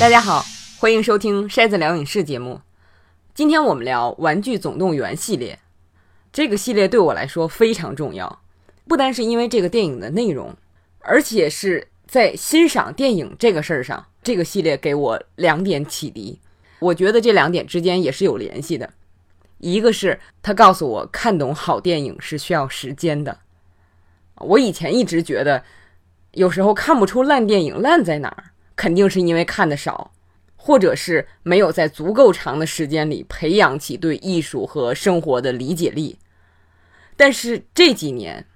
大家好，欢迎收听筛子聊影视节目。今天我们聊《玩具总动员》系列。这个系列对我来说非常重要，不单是因为这个电影的内容，而且是在欣赏电影这个事儿上，这个系列给我两点启迪。我觉得这两点之间也是有联系的。一个是他告诉我，看懂好电影是需要时间的。我以前一直觉得，有时候看不出烂电影烂在哪儿，肯定是因为看的少，或者是没有在足够长的时间里培养起对艺术和生活的理解力。但是这几年，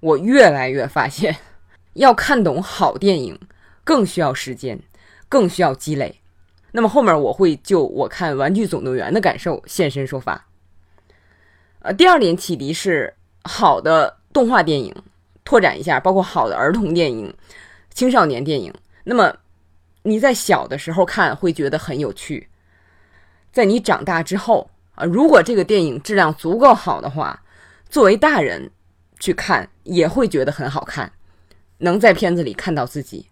我越来越发现，要看懂好电影，更需要时间，更需要积累。那么后面我会就我看《玩具总动员》的感受现身说法。呃，第二点启迪是好的动画电影，拓展一下，包括好的儿童电影、青少年电影。那么你在小的时候看会觉得很有趣，在你长大之后啊，如果这个电影质量足够好的话。作为大人去看也会觉得很好看，能在片子里看到自己。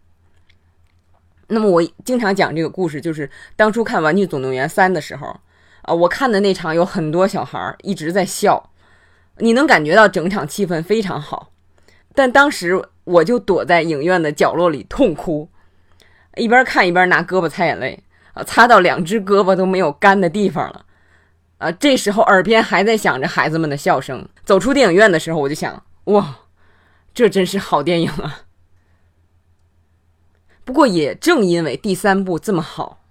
那么我经常讲这个故事，就是当初看《玩具总动员三》的时候，啊，我看的那场有很多小孩一直在笑，你能感觉到整场气氛非常好。但当时我就躲在影院的角落里痛哭，一边看一边拿胳膊擦眼泪，啊，擦到两只胳膊都没有干的地方了。啊，这时候耳边还在响着孩子们的笑声。走出电影院的时候，我就想，哇，这真是好电影啊！不过也正因为第三部这么好，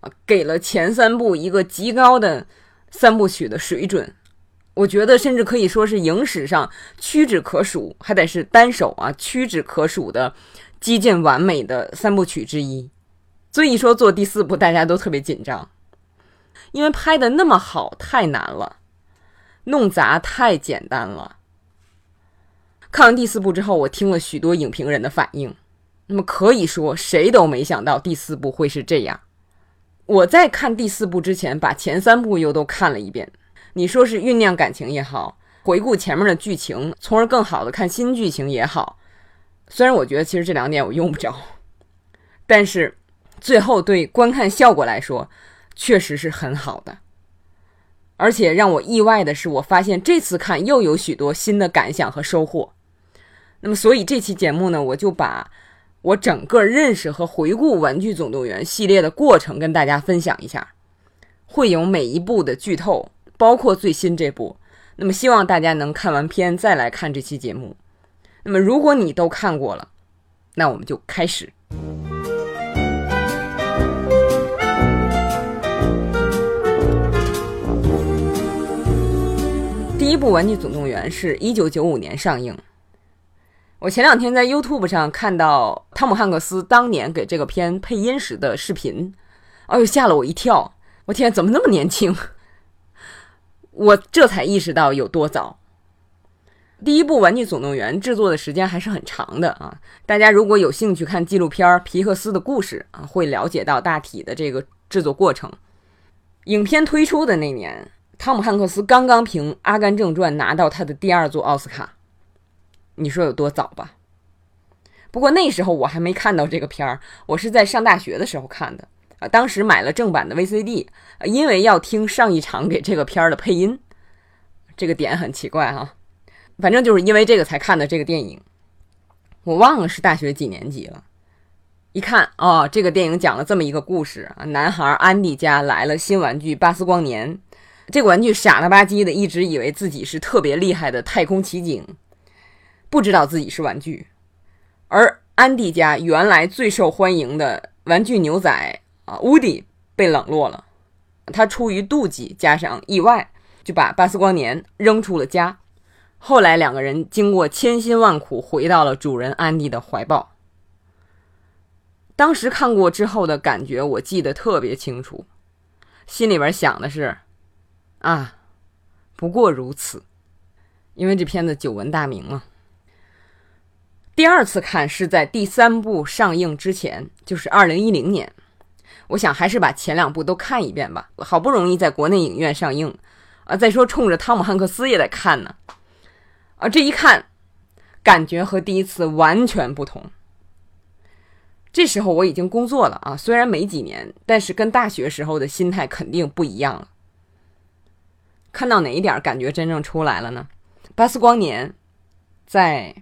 啊，给了前三部一个极高的三部曲的水准，我觉得甚至可以说是影史上屈指可数，还得是单手啊屈指可数的接近完美的三部曲之一。所以说做第四部，大家都特别紧张。因为拍的那么好太难了，弄砸太简单了。看完第四部之后，我听了许多影评人的反应，那么可以说谁都没想到第四部会是这样。我在看第四部之前，把前三部又都看了一遍。你说是酝酿感情也好，回顾前面的剧情，从而更好的看新剧情也好。虽然我觉得其实这两点我用不着，但是最后对观看效果来说。确实是很好的，而且让我意外的是，我发现这次看又有许多新的感想和收获。那么，所以这期节目呢，我就把我整个认识和回顾《玩具总动员》系列的过程跟大家分享一下，会有每一部的剧透，包括最新这部。那么，希望大家能看完片再来看这期节目。那么，如果你都看过了，那我们就开始。第一部《玩具总动员》是一九九五年上映。我前两天在 YouTube 上看到汤姆汉克斯当年给这个片配音时的视频，哎呦吓了我一跳！我天，怎么那么年轻？我这才意识到有多早。第一部《玩具总动员》制作的时间还是很长的啊！大家如果有兴趣看纪录片《皮克斯的故事》啊，会了解到大体的这个制作过程。影片推出的那年。汤姆汉克斯刚刚凭《阿甘正传》拿到他的第二座奥斯卡，你说有多早吧？不过那时候我还没看到这个片儿，我是在上大学的时候看的啊。当时买了正版的 VCD，因为要听上一场给这个片儿的配音，这个点很奇怪哈。反正就是因为这个才看的这个电影。我忘了是大学几年级了，一看哦，这个电影讲了这么一个故事啊，男孩安迪家来了新玩具巴斯光年。这个玩具傻了吧唧的，一直以为自己是特别厉害的太空奇景，不知道自己是玩具。而安迪家原来最受欢迎的玩具牛仔啊，乌迪被冷落了。他出于妒忌加上意外，就把巴斯光年扔出了家。后来两个人经过千辛万苦，回到了主人安迪的怀抱。当时看过之后的感觉，我记得特别清楚，心里边想的是。啊，不过如此，因为这片子久闻大名啊。第二次看是在第三部上映之前，就是二零一零年。我想还是把前两部都看一遍吧。好不容易在国内影院上映啊，再说冲着汤姆汉克斯也得看呢。啊，这一看，感觉和第一次完全不同。这时候我已经工作了啊，虽然没几年，但是跟大学时候的心态肯定不一样了。看到哪一点感觉真正出来了呢？巴斯光年在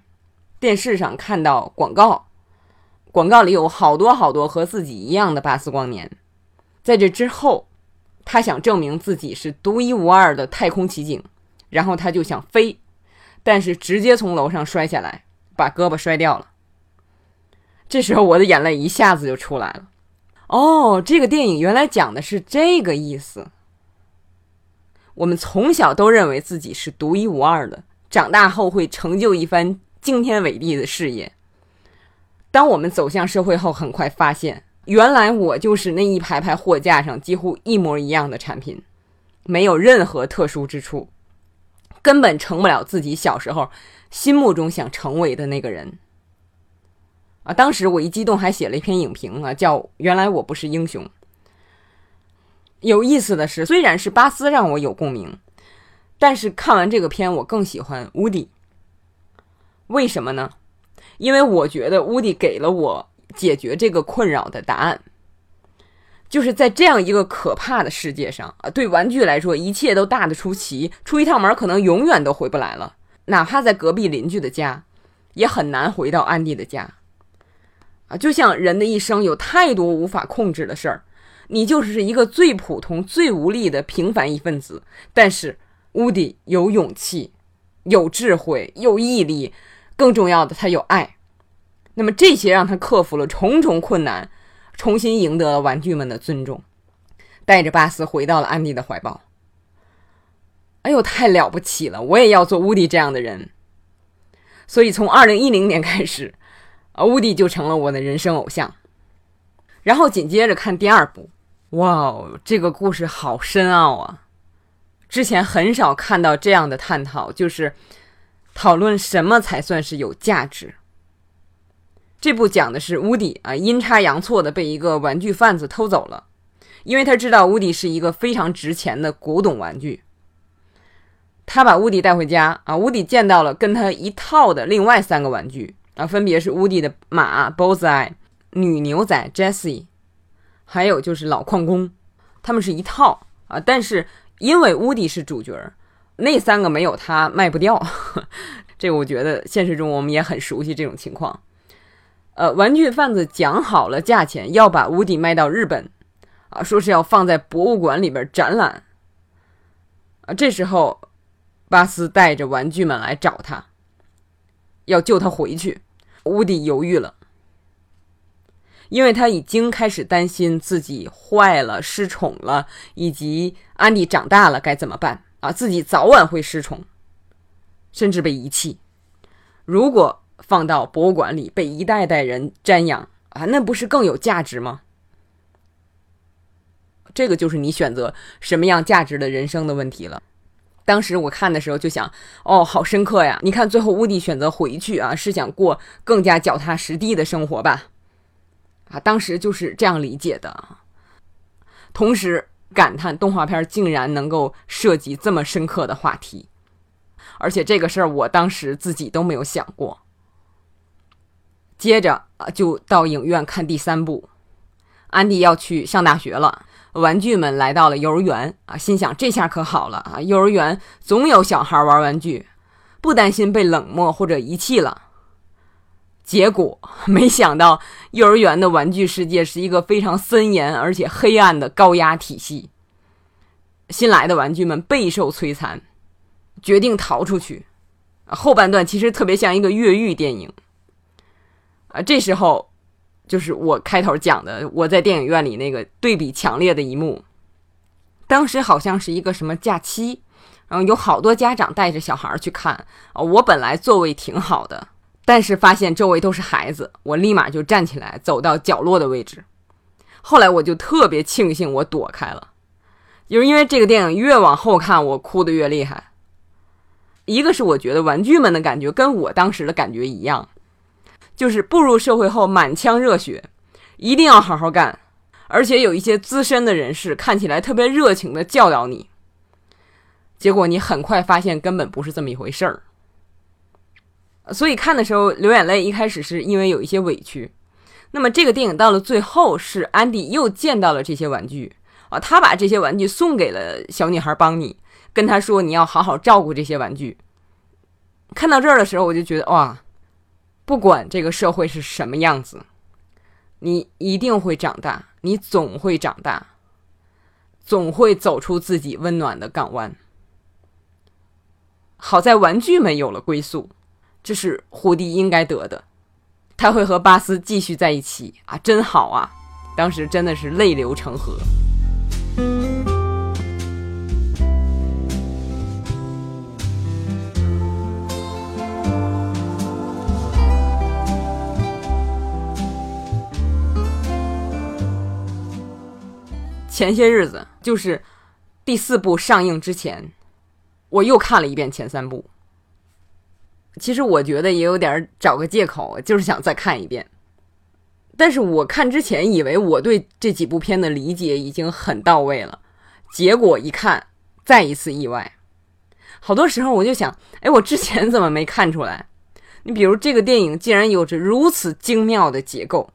电视上看到广告，广告里有好多好多和自己一样的巴斯光年。在这之后，他想证明自己是独一无二的太空奇景，然后他就想飞，但是直接从楼上摔下来，把胳膊摔掉了。这时候我的眼泪一下子就出来了。哦，这个电影原来讲的是这个意思。我们从小都认为自己是独一无二的，长大后会成就一番惊天伟地的事业。当我们走向社会后，很快发现，原来我就是那一排排货架上几乎一模一样的产品，没有任何特殊之处，根本成不了自己小时候心目中想成为的那个人。啊，当时我一激动，还写了一篇影评啊，叫《原来我不是英雄》。有意思的是，虽然是巴斯让我有共鸣，但是看完这个片，我更喜欢乌迪。为什么呢？因为我觉得乌迪给了我解决这个困扰的答案。就是在这样一个可怕的世界上啊，对玩具来说，一切都大的出奇，出一趟门可能永远都回不来了。哪怕在隔壁邻居的家，也很难回到安迪的家。啊，就像人的一生有太多无法控制的事儿，你就是一个最普通、最无力的平凡一份子。但是乌迪有勇气、有智慧、有毅力，更重要的，他有爱。那么这些让他克服了重重困难，重新赢得了玩具们的尊重，带着巴斯回到了安迪的怀抱。哎呦，太了不起了！我也要做乌迪这样的人。所以从二零一零年开始。啊，乌迪就成了我的人生偶像。然后紧接着看第二部，哇哦，这个故事好深奥啊！之前很少看到这样的探讨，就是讨论什么才算是有价值。这部讲的是乌迪啊，阴差阳错的被一个玩具贩子偷走了，因为他知道乌迪是一个非常值钱的古董玩具。他把乌迪带回家啊，乌迪见到了跟他一套的另外三个玩具。啊，分别是乌迪的马 Bosseye、女牛仔 Jessie，还有就是老矿工，他们是一套啊。但是因为乌迪是主角，那三个没有他卖不掉。这个我觉得现实中我们也很熟悉这种情况。呃，玩具贩子讲好了价钱，要把乌迪卖到日本，啊，说是要放在博物馆里边展览。啊，这时候巴斯带着玩具们来找他，要救他回去。乌迪犹豫了，因为他已经开始担心自己坏了、失宠了，以及安迪长大了该怎么办啊？自己早晚会失宠，甚至被遗弃。如果放到博物馆里被一代代人瞻仰啊，那不是更有价值吗？这个就是你选择什么样价值的人生的问题了。当时我看的时候就想，哦，好深刻呀！你看最后乌迪选择回去啊，是想过更加脚踏实地的生活吧？啊，当时就是这样理解的。同时感叹动画片竟然能够涉及这么深刻的话题，而且这个事儿我当时自己都没有想过。接着啊，就到影院看第三部，安迪要去上大学了。玩具们来到了幼儿园啊，心想这下可好了啊！幼儿园总有小孩玩玩具，不担心被冷漠或者遗弃了。结果没想到，幼儿园的玩具世界是一个非常森严而且黑暗的高压体系。新来的玩具们备受摧残，决定逃出去。后半段其实特别像一个越狱电影啊，这时候。就是我开头讲的，我在电影院里那个对比强烈的一幕。当时好像是一个什么假期，然后有好多家长带着小孩去看。我本来座位挺好的，但是发现周围都是孩子，我立马就站起来走到角落的位置。后来我就特别庆幸我躲开了，就是因为这个电影越往后看，我哭的越厉害。一个是我觉得玩具们的感觉跟我当时的感觉一样。就是步入社会后满腔热血，一定要好好干，而且有一些资深的人士看起来特别热情的教导你，结果你很快发现根本不是这么一回事儿。所以看的时候流眼泪，一开始是因为有一些委屈，那么这个电影到了最后，是安迪又见到了这些玩具啊，他把这些玩具送给了小女孩邦尼，跟他说：“你要好好照顾这些玩具。”看到这儿的时候，我就觉得哇，不管这个社会是什么样子，你一定会长大，你总会长大，总会走出自己温暖的港湾。好在玩具们有了归宿，这是胡迪应该得的。他会和巴斯继续在一起啊，真好啊！当时真的是泪流成河。前些日子，就是第四部上映之前，我又看了一遍前三部。其实我觉得也有点找个借口，就是想再看一遍。但是我看之前以为我对这几部片的理解已经很到位了，结果一看，再一次意外。好多时候我就想，哎，我之前怎么没看出来？你比如这个电影竟然有着如此精妙的结构。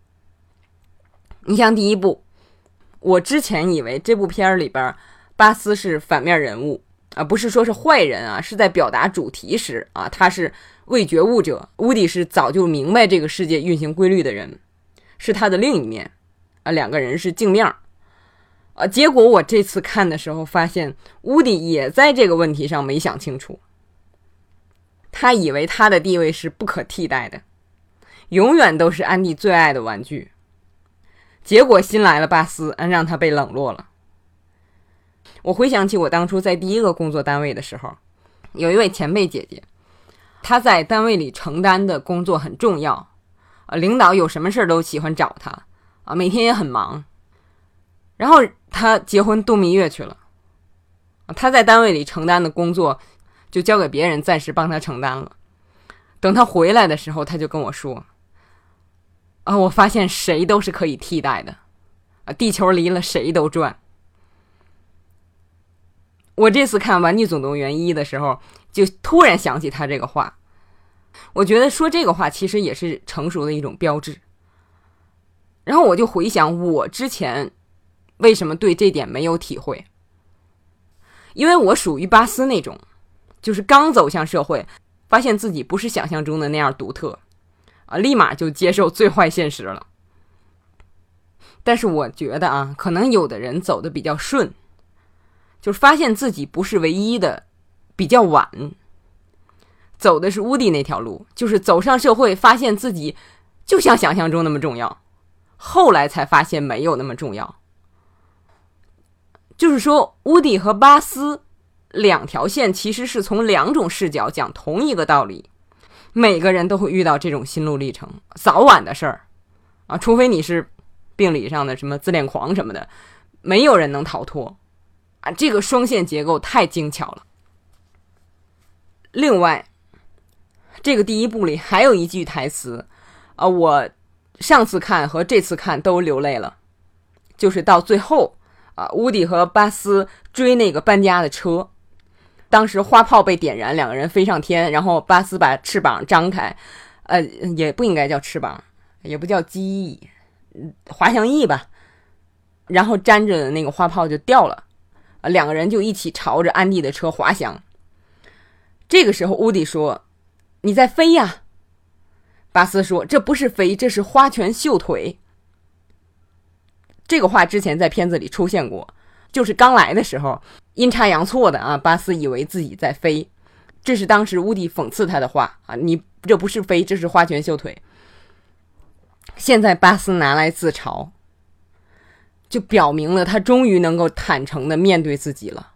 你像第一部，我之前以为这部片儿里边巴斯是反面人物。啊，不是说是坏人啊，是在表达主题时啊，他是未觉悟者，乌迪是早就明白这个世界运行规律的人，是他的另一面啊，两个人是镜面儿啊。结果我这次看的时候发现，乌迪也在这个问题上没想清楚，他以为他的地位是不可替代的，永远都是安迪最爱的玩具，结果新来了巴斯，嗯，让他被冷落了。我回想起我当初在第一个工作单位的时候，有一位前辈姐姐，她在单位里承担的工作很重要，啊，领导有什么事儿都喜欢找她，啊，每天也很忙。然后她结婚度蜜月去了，她在单位里承担的工作就交给别人暂时帮她承担了。等她回来的时候，她就跟我说：“啊，我发现谁都是可以替代的，啊，地球离了谁都转。”我这次看《玩具总动员一》的时候，就突然想起他这个话。我觉得说这个话其实也是成熟的一种标志。然后我就回想我之前为什么对这点没有体会，因为我属于巴斯那种，就是刚走向社会，发现自己不是想象中的那样独特，啊，立马就接受最坏现实了。但是我觉得啊，可能有的人走的比较顺。就是发现自己不是唯一的，比较晚，走的是乌迪那条路，就是走上社会，发现自己就像想象中那么重要，后来才发现没有那么重要。就是说，乌迪和巴斯两条线其实是从两种视角讲同一个道理，每个人都会遇到这种心路历程，早晚的事儿啊，除非你是病理上的什么自恋狂什么的，没有人能逃脱。啊，这个双线结构太精巧了。另外，这个第一部里还有一句台词，啊，我上次看和这次看都流泪了，就是到最后，啊，乌迪和巴斯追那个搬家的车，当时花炮被点燃，两个人飞上天，然后巴斯把翅膀张开，呃，也不应该叫翅膀，也不叫机翼，滑翔翼吧，然后粘着的那个花炮就掉了。啊，两个人就一起朝着安迪的车滑翔。这个时候，乌迪说：“你在飞呀。”巴斯说：“这不是飞，这是花拳绣腿。”这个话之前在片子里出现过，就是刚来的时候阴差阳错的啊，巴斯以为自己在飞，这是当时乌迪讽刺他的话啊，你这不是飞，这是花拳绣腿。现在巴斯拿来自嘲。就表明了他终于能够坦诚的面对自己了。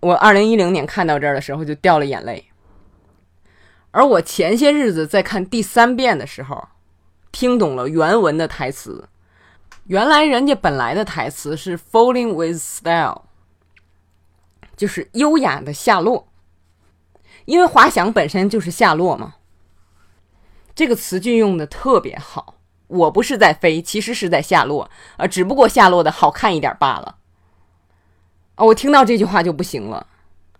我二零一零年看到这儿的时候就掉了眼泪，而我前些日子在看第三遍的时候，听懂了原文的台词。原来人家本来的台词是 “falling with style”，就是优雅的下落，因为滑翔本身就是下落嘛。这个词句用的特别好。我不是在飞，其实是在下落，啊，只不过下落的好看一点罢了。啊，我听到这句话就不行了，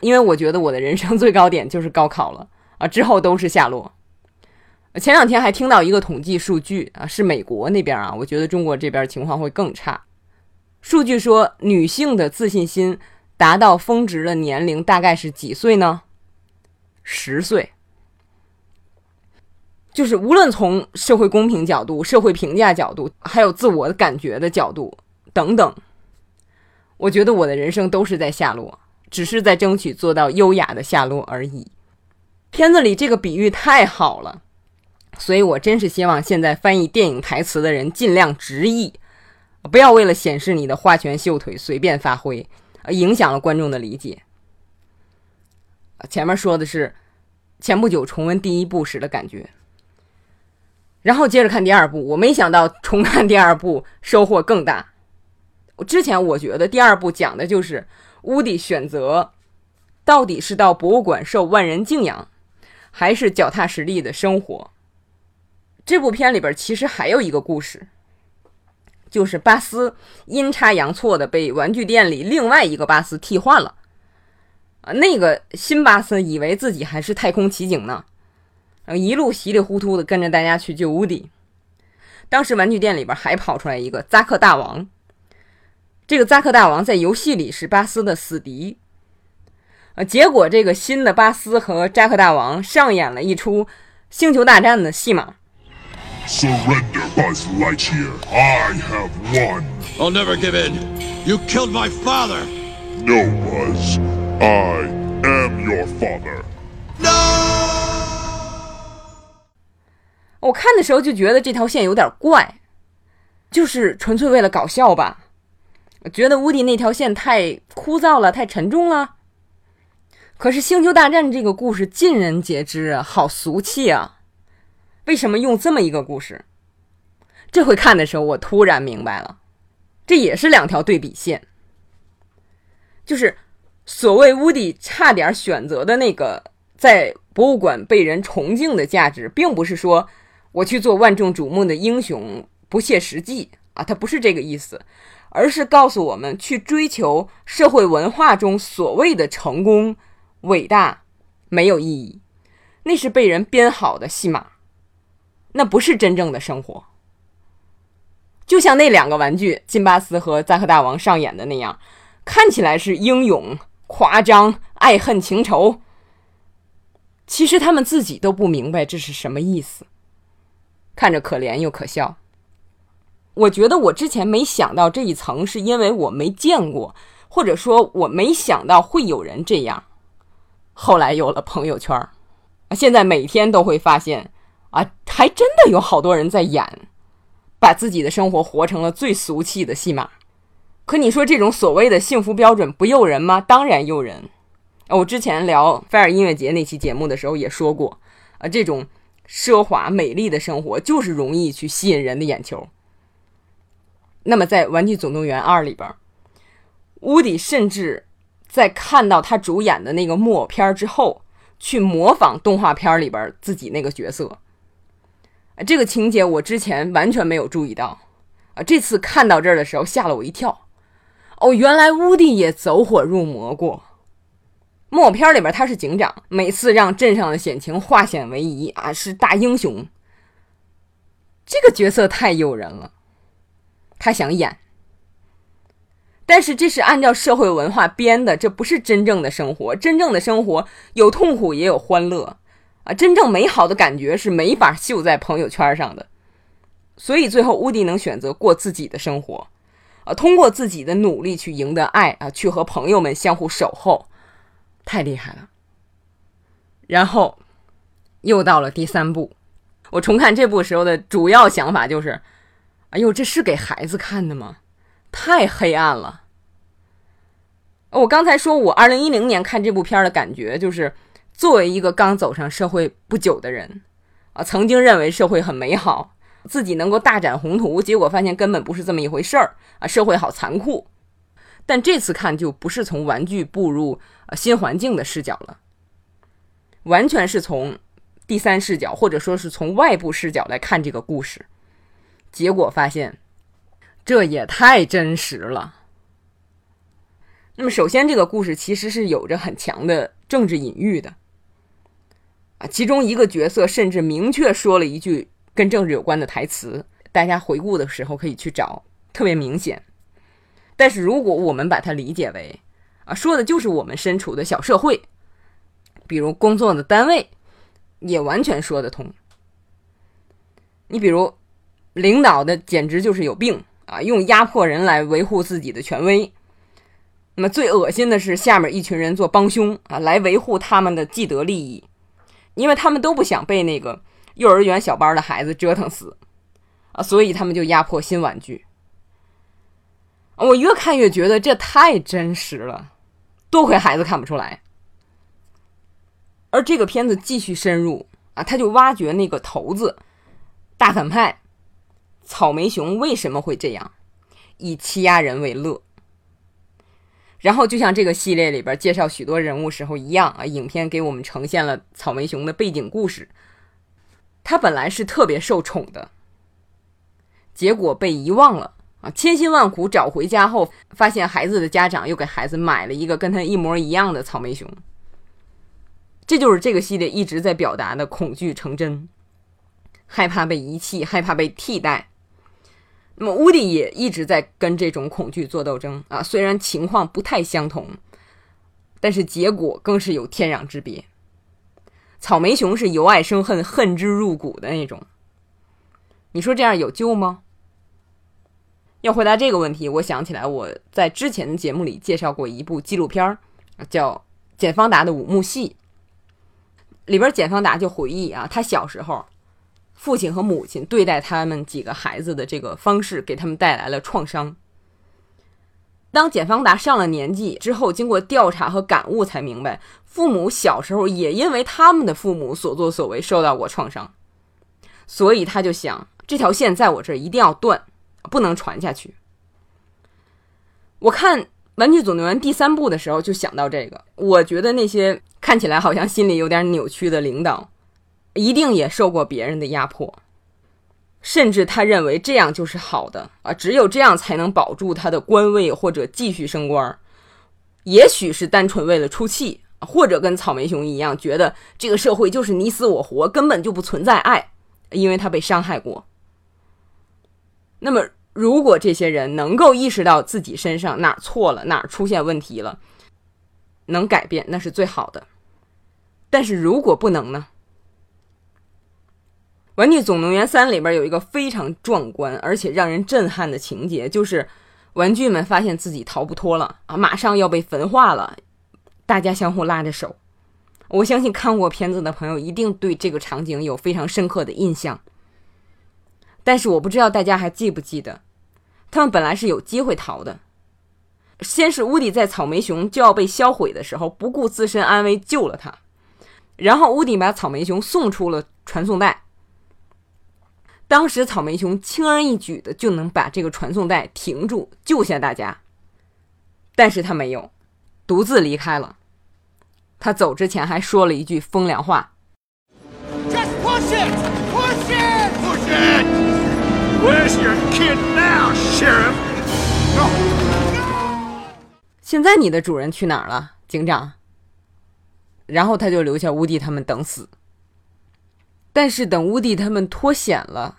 因为我觉得我的人生最高点就是高考了，啊，之后都是下落。前两天还听到一个统计数据啊，是美国那边啊，我觉得中国这边情况会更差。数据说，女性的自信心达到峰值的年龄大概是几岁呢？十岁。就是无论从社会公平角度、社会评价角度，还有自我的感觉的角度等等，我觉得我的人生都是在下落，只是在争取做到优雅的下落而已。片子里这个比喻太好了，所以我真是希望现在翻译电影台词的人尽量直译，不要为了显示你的花拳绣腿随便发挥，影响了观众的理解。前面说的是前不久重温第一部时的感觉。然后接着看第二部，我没想到重看第二部收获更大。之前我觉得第二部讲的就是乌迪选择到底是到博物馆受万人敬仰，还是脚踏实地的生活。这部片里边其实还有一个故事，就是巴斯阴差阳错的被玩具店里另外一个巴斯替换了。啊，那个新巴斯以为自己还是太空奇景呢。一路稀里糊涂的跟着大家去救乌迪。当时玩具店里边还跑出来一个扎克大王。这个扎克大王在游戏里是巴斯的死敌。呃，结果这个新的巴斯和扎克大王上演了一出星球大战的戏码。Surrender, Buzz Lightyear. I have won. I'll never give in. You killed my father. No, Buzz. I am your father. No! 我看的时候就觉得这条线有点怪，就是纯粹为了搞笑吧。我觉得乌迪那条线太枯燥了，太沉重了。可是《星球大战》这个故事尽人皆知啊，好俗气啊！为什么用这么一个故事？这回看的时候，我突然明白了，这也是两条对比线。就是所谓乌迪差点选择的那个在博物馆被人崇敬的价值，并不是说。我去做万众瞩目的英雄，不切实际啊！他不是这个意思，而是告诉我们，去追求社会文化中所谓的成功、伟大，没有意义，那是被人编好的戏码，那不是真正的生活。就像那两个玩具金巴斯和扎克大王上演的那样，看起来是英勇、夸张、爱恨情仇，其实他们自己都不明白这是什么意思。看着可怜又可笑。我觉得我之前没想到这一层，是因为我没见过，或者说我没想到会有人这样。后来有了朋友圈，现在每天都会发现啊，还真的有好多人在演，把自己的生活活成了最俗气的戏码。可你说这种所谓的幸福标准不诱人吗？当然诱人。我之前聊菲尔音乐节那期节目的时候也说过啊，这种。奢华美丽的生活就是容易去吸引人的眼球。那么，在《玩具总动员二》里边，乌迪甚至在看到他主演的那个木偶片之后，去模仿动画片里边自己那个角色。这个情节我之前完全没有注意到，啊，这次看到这儿的时候吓了我一跳。哦，原来乌迪也走火入魔过。木偶片里边他是警长，每次让镇上的险情化险为夷啊，是大英雄。这个角色太诱人了，他想演，但是这是按照社会文化编的，这不是真正的生活。真正的生活有痛苦也有欢乐真正美好的感觉是没法秀在朋友圈上的。所以最后乌迪能选择过自己的生活，啊，通过自己的努力去赢得爱啊，去和朋友们相互守候。太厉害了！然后又到了第三部，我重看这部时候的主要想法就是：哎呦，这是给孩子看的吗？太黑暗了！我刚才说我二零一零年看这部片的感觉，就是作为一个刚走上社会不久的人啊，曾经认为社会很美好，自己能够大展宏图，结果发现根本不是这么一回事儿啊，社会好残酷。但这次看就不是从玩具步入呃新环境的视角了，完全是从第三视角或者说是从外部视角来看这个故事，结果发现这也太真实了。那么，首先这个故事其实是有着很强的政治隐喻的，啊，其中一个角色甚至明确说了一句跟政治有关的台词，大家回顾的时候可以去找，特别明显。但是如果我们把它理解为啊，说的就是我们身处的小社会，比如工作的单位，也完全说得通。你比如领导的简直就是有病啊，用压迫人来维护自己的权威。那么最恶心的是下面一群人做帮凶啊，来维护他们的既得利益。因为他们都不想被那个幼儿园小班的孩子折腾死啊，所以他们就压迫新玩具。我越看越觉得这太真实了，多亏孩子看不出来。而这个片子继续深入啊，他就挖掘那个头子大反派草莓熊为什么会这样，以欺压人为乐。然后就像这个系列里边介绍许多人物时候一样啊，影片给我们呈现了草莓熊的背景故事。他本来是特别受宠的，结果被遗忘了啊！千辛万苦找回家后，发现孩子的家长又给孩子买了一个跟他一模一样的草莓熊。这就是这个系列一直在表达的恐惧成真，害怕被遗弃，害怕被替代。那么，乌迪也一直在跟这种恐惧做斗争啊。虽然情况不太相同，但是结果更是有天壤之别。草莓熊是由爱生恨，恨之入骨的那种。你说这样有救吗？要回答这个问题，我想起来我在之前的节目里介绍过一部纪录片叫《简方达的五幕戏》，里边简方达就回忆啊，他小时候。父亲和母亲对待他们几个孩子的这个方式，给他们带来了创伤。当简方达上了年纪之后，经过调查和感悟，才明白父母小时候也因为他们的父母所作所为受到过创伤，所以他就想，这条线在我这儿一定要断，不能传下去。我看《玩具总动员》第三部的时候就想到这个，我觉得那些看起来好像心里有点扭曲的领导。一定也受过别人的压迫，甚至他认为这样就是好的啊，只有这样才能保住他的官位或者继续升官。也许是单纯为了出气，或者跟草莓熊一样，觉得这个社会就是你死我活，根本就不存在爱，因为他被伤害过。那么，如果这些人能够意识到自己身上哪儿错了，哪儿出现问题了，能改变，那是最好的。但是如果不能呢？《玩具总动员三》里边有一个非常壮观而且让人震撼的情节，就是玩具们发现自己逃不脱了啊，马上要被焚化了，大家相互拉着手。我相信看过片子的朋友一定对这个场景有非常深刻的印象。但是我不知道大家还记不记得，他们本来是有机会逃的。先是乌迪在草莓熊就要被销毁的时候，不顾自身安危救了他，然后乌迪把草莓熊送出了传送带。当时草莓熊轻而易举的就能把这个传送带停住，救下大家。但是他没有，独自离开了。他走之前还说了一句风凉话：“Just push it, push it, push it. Where's your kid now, sheriff? No. 现在你的主人去哪儿了，警长？”然后他就留下乌迪他们等死。但是等乌迪他们脱险了。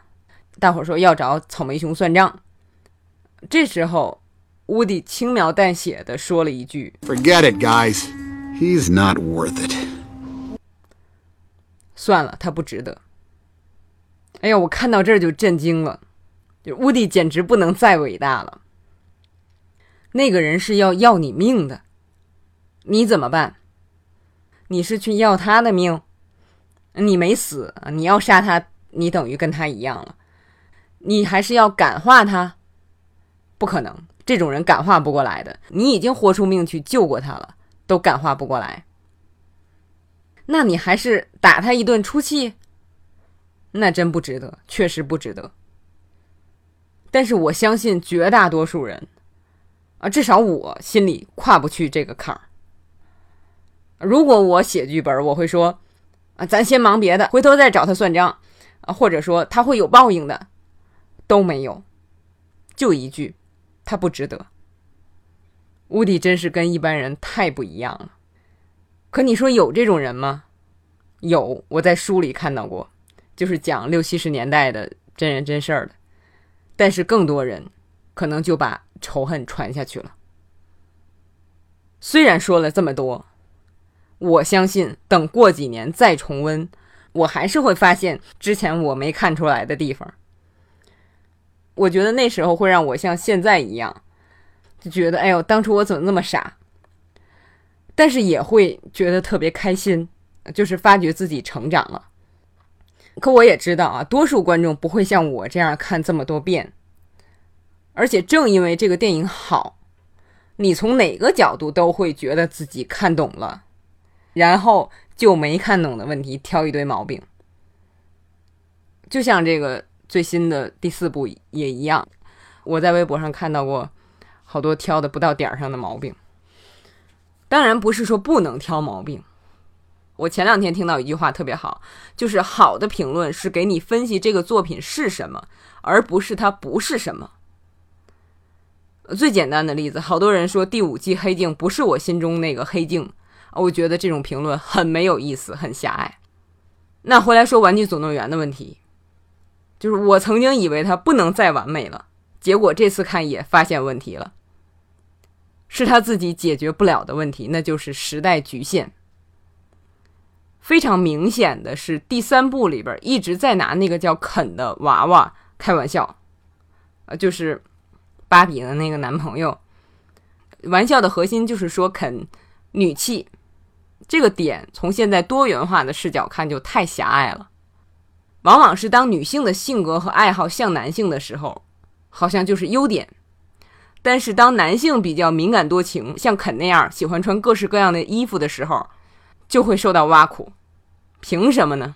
大伙说要找草莓熊算账，这时候，乌迪轻描淡写的说了一句：“Forget it, guys. He's not worth it.” 算了，他不值得。哎呀，我看到这儿就震惊了，就乌迪简直不能再伟大了。那个人是要要你命的，你怎么办？你是去要他的命？你没死，你要杀他，你等于跟他一样了。你还是要感化他，不可能，这种人感化不过来的。你已经豁出命去救过他了，都感化不过来。那你还是打他一顿出气，那真不值得，确实不值得。但是我相信绝大多数人，啊，至少我心里跨不去这个坎儿。如果我写剧本，我会说，啊，咱先忙别的，回头再找他算账，啊，或者说他会有报应的。都没有，就一句，他不值得。乌迪真是跟一般人太不一样了。可你说有这种人吗？有，我在书里看到过，就是讲六七十年代的真人真事儿的。但是更多人可能就把仇恨传下去了。虽然说了这么多，我相信等过几年再重温，我还是会发现之前我没看出来的地方。我觉得那时候会让我像现在一样，就觉得哎呦，当初我怎么那么傻？但是也会觉得特别开心，就是发觉自己成长了。可我也知道啊，多数观众不会像我这样看这么多遍。而且正因为这个电影好，你从哪个角度都会觉得自己看懂了，然后就没看懂的问题挑一堆毛病。就像这个最新的第四部也一样，我在微博上看到过好多挑的不到点儿上的毛病。当然不是说不能挑毛病。我前两天听到一句话特别好，就是好的评论是给你分析这个作品是什么，而不是它不是什么。最简单的例子，好多人说第五季黑镜不是我心中那个黑镜，我觉得这种评论很没有意思，很狭隘。那回来说《玩具总动员》的问题，就是我曾经以为它不能再完美了，结果这次看也发现问题了。是他自己解决不了的问题，那就是时代局限。非常明显的是，第三部里边一直在拿那个叫肯的娃娃开玩笑，呃，就是芭比的那个男朋友。玩笑的核心就是说肯女气，这个点从现在多元化的视角看就太狭隘了。往往是当女性的性格和爱好像男性的时候，好像就是优点。但是，当男性比较敏感多情，像肯那样喜欢穿各式各样的衣服的时候，就会受到挖苦。凭什么呢？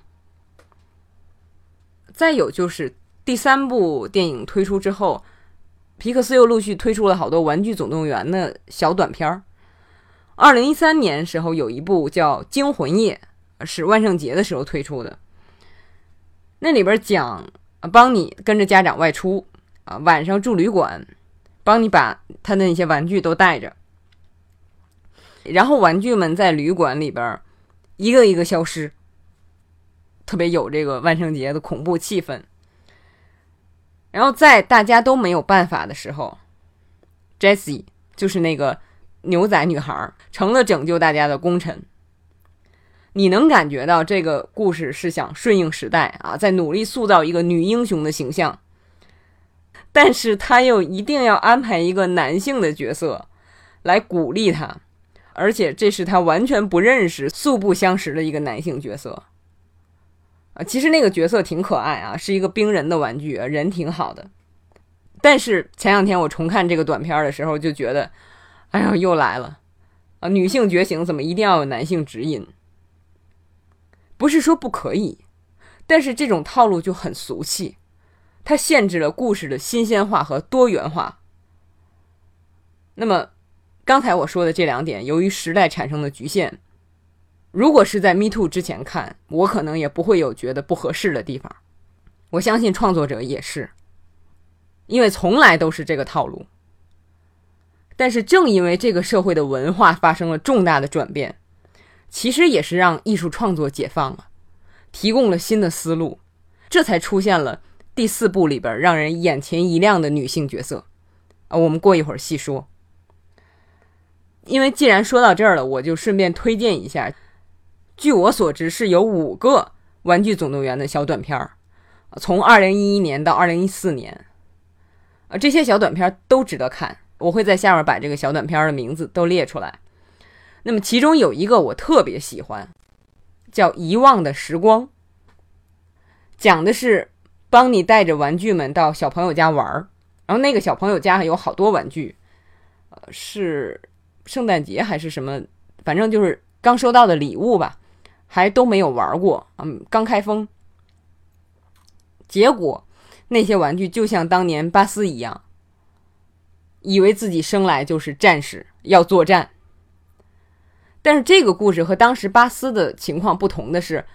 再有就是第三部电影推出之后，皮克斯又陆续推出了好多《玩具总动员》的小短片儿。二零一三年时候有一部叫《惊魂夜》，是万圣节的时候推出的。那里边讲帮你跟着家长外出啊，晚上住旅馆。帮你把他的那些玩具都带着，然后玩具们在旅馆里边一个一个消失，特别有这个万圣节的恐怖气氛。然后在大家都没有办法的时候，Jessie 就是那个牛仔女孩，成了拯救大家的功臣。你能感觉到这个故事是想顺应时代啊，在努力塑造一个女英雄的形象。但是他又一定要安排一个男性的角色来鼓励他，而且这是他完全不认识、素不相识的一个男性角色啊。其实那个角色挺可爱啊，是一个冰人的玩具，人挺好的。但是前两天我重看这个短片的时候，就觉得，哎呀，又来了女性觉醒怎么一定要有男性指引？不是说不可以，但是这种套路就很俗气。它限制了故事的新鲜化和多元化。那么，刚才我说的这两点，由于时代产生的局限，如果是在 Me Too 之前看，我可能也不会有觉得不合适的地方。我相信创作者也是，因为从来都是这个套路。但是，正因为这个社会的文化发生了重大的转变，其实也是让艺术创作解放了，提供了新的思路，这才出现了。第四部里边让人眼前一亮的女性角色，啊，我们过一会儿细说。因为既然说到这儿了，我就顺便推荐一下。据我所知，是有五个《玩具总动员》的小短片儿，从二零一一年到二零一四年，啊，这些小短片都值得看。我会在下面把这个小短片的名字都列出来。那么其中有一个我特别喜欢，叫《遗忘的时光》，讲的是。帮你带着玩具们到小朋友家玩儿，然后那个小朋友家还有好多玩具，呃，是圣诞节还是什么？反正就是刚收到的礼物吧，还都没有玩过，嗯，刚开封。结果那些玩具就像当年巴斯一样，以为自己生来就是战士，要作战。但是这个故事和当时巴斯的情况不同的是，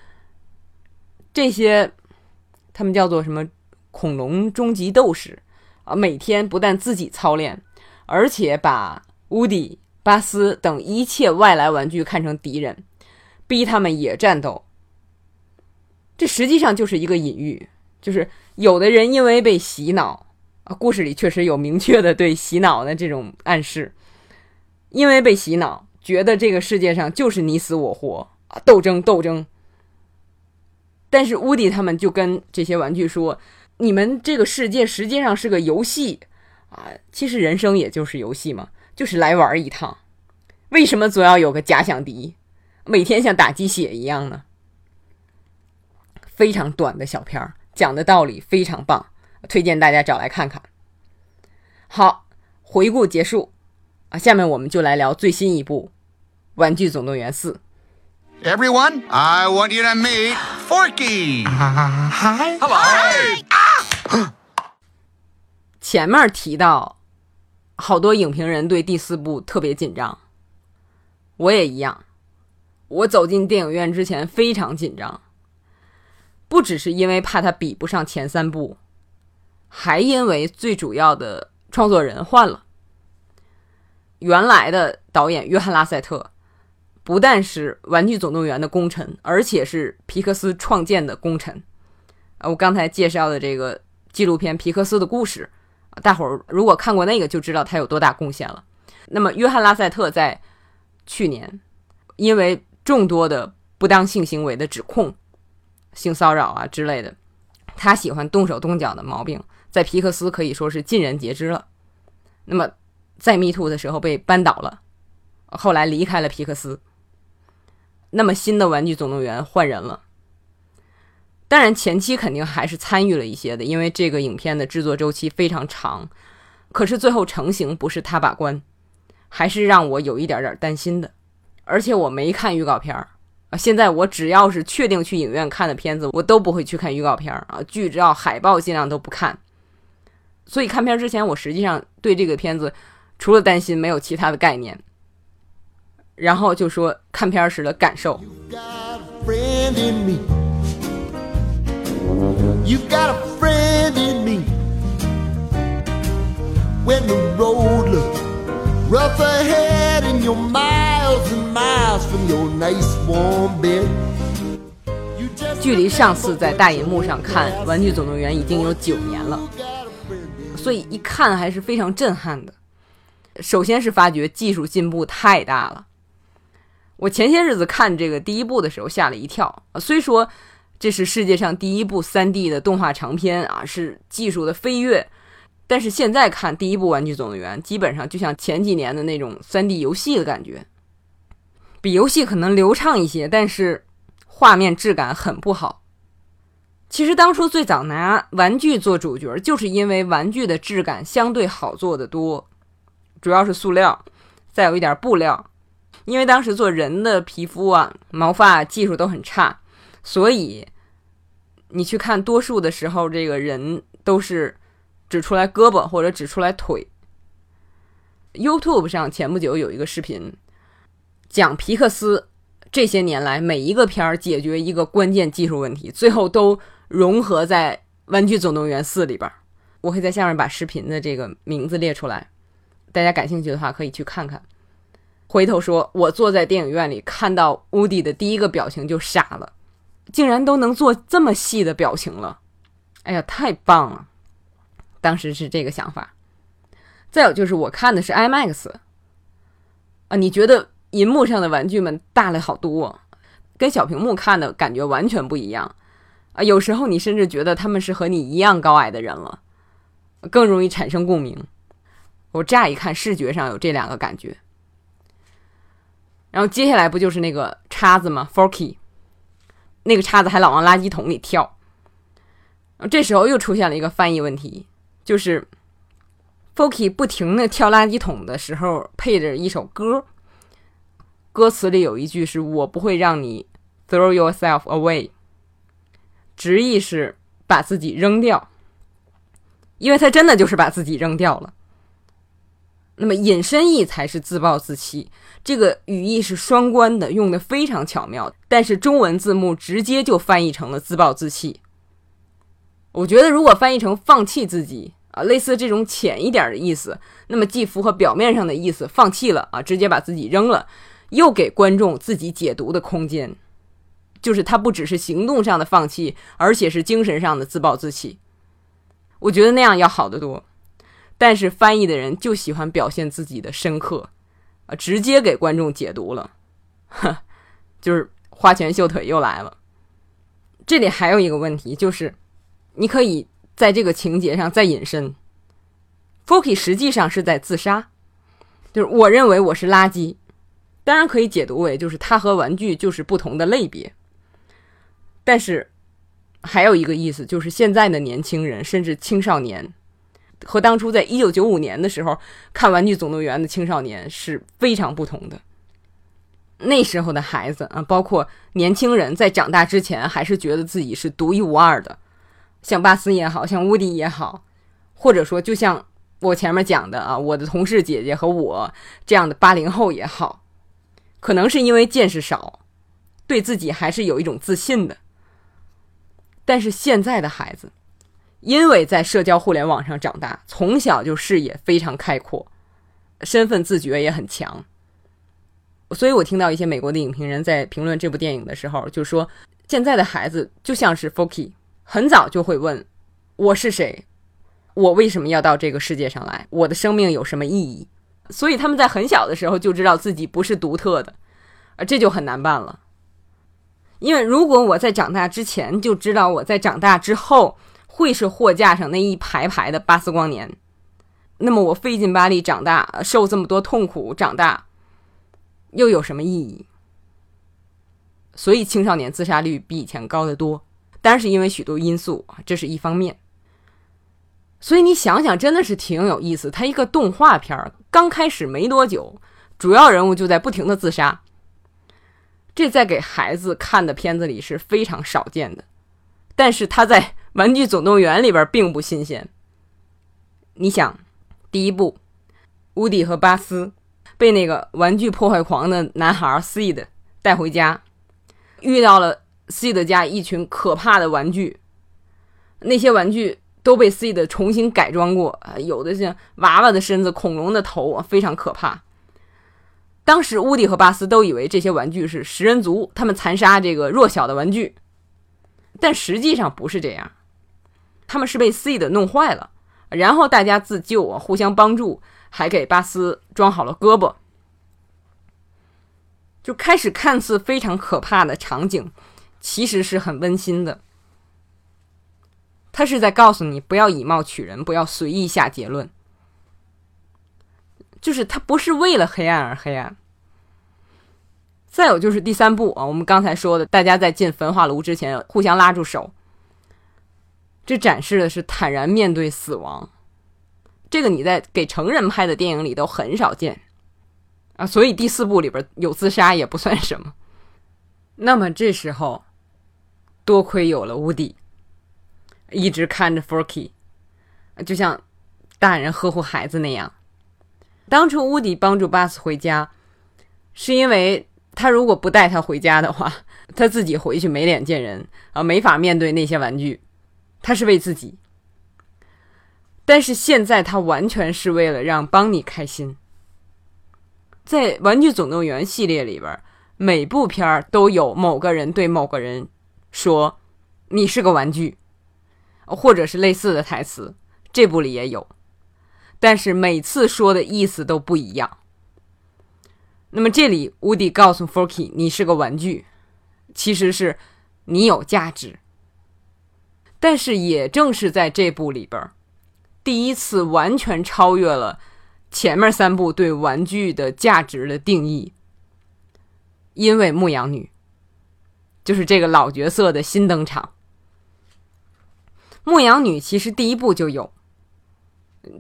这些。他们叫做什么恐龙终极斗士啊？每天不但自己操练，而且把乌迪、巴斯等一切外来玩具看成敌人，逼他们也战斗，这实际上就是一个隐喻，就是有的人因为被洗脑故事里确实有明确的对洗脑的这种暗示，因为被洗脑，觉得这个世界上就是你死我活啊，斗争斗争。但是乌迪他们就跟这些玩具说：“你们这个世界实际上是个游戏啊，其实人生也就是游戏嘛，就是来玩一趟。为什么总要有个假想敌，每天像打鸡血一样呢？”非常短的小片儿，讲的道理非常棒，推荐大家找来看看。好，回顾结束啊，下面我们就来聊最新一部《玩具总动员四》。Everyone, I want you to meet Forky. hi. Hello. 前面提到，好多影评人对第四部特别紧张，我也一样。我走进电影院之前非常紧张，不只是因为怕它比不上前三部，还因为最主要的创作人换了。原来的导演约翰·拉塞特不但是《玩具总动员》的功臣，而且是皮克斯创建的功臣。啊，我刚才介绍的这个纪录片《皮克斯的故事》。大伙儿如果看过那个，就知道他有多大贡献了。那么，约翰·拉塞特在去年因为众多的不当性行为的指控、性骚扰啊之类的，他喜欢动手动脚的毛病，在皮克斯可以说是尽人皆知了。那么，在 Me Too 的时候被扳倒了，后来离开了皮克斯。那么，新的《玩具总动员》换人了。当然，前期肯定还是参与了一些的，因为这个影片的制作周期非常长。可是最后成型不是他把关，还是让我有一点点担心的。而且我没看预告片儿啊，现在我只要是确定去影院看的片子，我都不会去看预告片儿啊，剧照、海报尽量都不看。所以看片之前，我实际上对这个片子除了担心，没有其他的概念。然后就说看片时的感受。距离上次在大银幕上看《玩具总动员》已经有九年了，所以一看还是非常震撼的。首先是发觉技术进步太大了。我前些日子看这个第一部的时候吓了一跳，虽说这是世界上第一部 3D 的动画长片啊，是技术的飞跃，但是现在看第一部《玩具总动员》，基本上就像前几年的那种 3D 游戏的感觉，比游戏可能流畅一些，但是画面质感很不好。其实当初最早拿玩具做主角，就是因为玩具的质感相对好做的多，主要是塑料，再有一点布料。因为当时做人的皮肤啊、毛发技术都很差，所以你去看多数的时候，这个人都是只出来胳膊或者只出来腿。YouTube 上前不久有一个视频，讲皮克斯这些年来每一个片儿解决一个关键技术问题，最后都融合在《玩具总动员四》里边。我会在下面把视频的这个名字列出来，大家感兴趣的话可以去看看。回头说，我坐在电影院里看到乌迪的第一个表情就傻了，竟然都能做这么细的表情了，哎呀，太棒了！当时是这个想法。再有就是我看的是 IMAX，啊，你觉得银幕上的玩具们大了好多，跟小屏幕看的感觉完全不一样啊！有时候你甚至觉得他们是和你一样高矮的人了，更容易产生共鸣。我乍一看视觉上有这两个感觉。然后接下来不就是那个叉子吗？Forky，那个叉子还老往垃圾桶里跳。这时候又出现了一个翻译问题，就是 Forky 不停的跳垃圾桶的时候配着一首歌，歌词里有一句是“我不会让你 throw yourself away”，直译是把自己扔掉，因为他真的就是把自己扔掉了。那么引申义才是自暴自弃，这个语义是双关的，用的非常巧妙。但是中文字幕直接就翻译成了自暴自弃。我觉得如果翻译成放弃自己啊，类似这种浅一点的意思，那么既符合表面上的意思，放弃了啊，直接把自己扔了，又给观众自己解读的空间。就是他不只是行动上的放弃，而且是精神上的自暴自弃。我觉得那样要好得多。但是翻译的人就喜欢表现自己的深刻，啊，直接给观众解读了，哼，就是花拳绣腿又来了。这里还有一个问题，就是你可以在这个情节上再引申 f o k y 实际上是在自杀，就是我认为我是垃圾，当然可以解读为就是他和玩具就是不同的类别。但是还有一个意思，就是现在的年轻人甚至青少年。和当初在一九九五年的时候看《玩具总动员》的青少年是非常不同的。那时候的孩子啊，包括年轻人在长大之前，还是觉得自己是独一无二的，像巴斯也好像乌迪也好，或者说就像我前面讲的啊，我的同事姐姐和我这样的八零后也好，可能是因为见识少，对自己还是有一种自信的。但是现在的孩子。因为在社交互联网上长大，从小就视野非常开阔，身份自觉也很强。所以我听到一些美国的影评人在评论这部电影的时候，就说现在的孩子就像是 Forky，很早就会问：“我是谁？我为什么要到这个世界上来？我的生命有什么意义？”所以他们在很小的时候就知道自己不是独特的，而这就很难办了。因为如果我在长大之前就知道我在长大之后。会是货架上那一排排的巴斯光年，那么我费劲巴力长大，受这么多痛苦长大，又有什么意义？所以青少年自杀率比以前高得多，当然是因为许多因素啊，这是一方面。所以你想想，真的是挺有意思。它一个动画片刚开始没多久，主要人物就在不停的自杀，这在给孩子看的片子里是非常少见的，但是他在。《玩具总动员》里边并不新鲜。你想，第一部，乌迪和巴斯被那个玩具破坏狂的男孩 Seed 带回家，遇到了 Seed 家一群可怕的玩具。那些玩具都被 Seed 重新改装过，有的像娃娃的身子、恐龙的头，非常可怕。当时乌迪和巴斯都以为这些玩具是食人族，他们残杀这个弱小的玩具，但实际上不是这样。他们是被 C 的弄坏了，然后大家自救啊，互相帮助，还给巴斯装好了胳膊，就开始看似非常可怕的场景，其实是很温馨的。他是在告诉你不要以貌取人，不要随意下结论，就是他不是为了黑暗而黑暗。再有就是第三步啊，我们刚才说的，大家在进焚化炉之前互相拉住手。这展示的是坦然面对死亡，这个你在给成人拍的电影里都很少见啊，所以第四部里边有自杀也不算什么。那么这时候，多亏有了乌迪，一直看着 Forky，就像大人呵护孩子那样。当初乌迪帮助巴斯回家，是因为他如果不带他回家的话，他自己回去没脸见人啊，没法面对那些玩具。他是为自己，但是现在他完全是为了让邦尼开心。在《玩具总动员》系列里边，每部片儿都有某个人对某个人说：“你是个玩具”，或者是类似的台词。这部里也有，但是每次说的意思都不一样。那么这里，乌迪告诉 Forky：“ 你是个玩具，其实是你有价值。”但是也正是在这部里边，第一次完全超越了前面三部对玩具的价值的定义。因为牧羊女就是这个老角色的新登场。牧羊女其实第一部就有，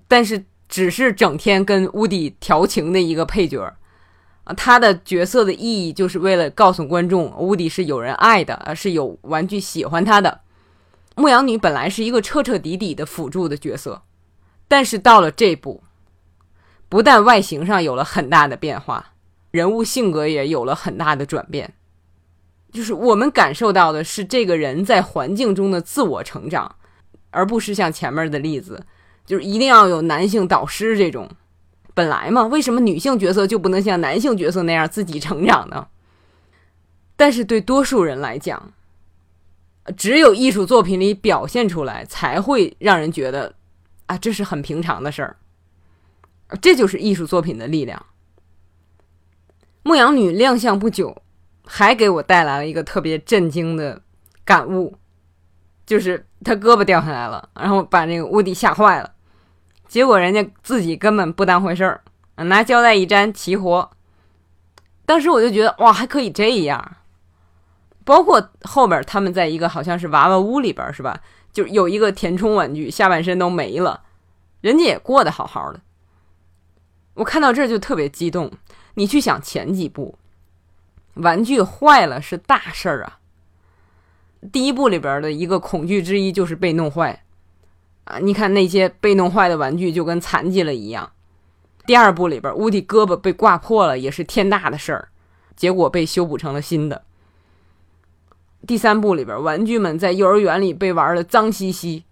但是只是整天跟乌迪调情的一个配角他。的角色的意义就是为了告诉观众，乌迪是有人爱的，而是有玩具喜欢他的。牧羊女本来是一个彻彻底底的辅助的角色，但是到了这部，不但外形上有了很大的变化，人物性格也有了很大的转变。就是我们感受到的是这个人在环境中的自我成长，而不是像前面的例子，就是一定要有男性导师这种。本来嘛，为什么女性角色就不能像男性角色那样自己成长呢？但是对多数人来讲，只有艺术作品里表现出来，才会让人觉得啊，这是很平常的事儿。这就是艺术作品的力量。牧羊女亮相不久，还给我带来了一个特别震惊的感悟，就是她胳膊掉下来了，然后把那个乌迪吓坏了。结果人家自己根本不当回事儿，拿胶带一粘，齐活。当时我就觉得哇，还可以这样。包括后边他们在一个好像是娃娃屋里边是吧？就有一个填充玩具，下半身都没了，人家也过得好好的。我看到这就特别激动。你去想前几部，玩具坏了是大事儿啊。第一部里边的一个恐惧之一就是被弄坏啊。你看那些被弄坏的玩具就跟残疾了一样。第二部里边，乌迪胳膊被挂破了也是天大的事儿，结果被修补成了新的。第三部里边，玩具们在幼儿园里被玩的脏兮兮，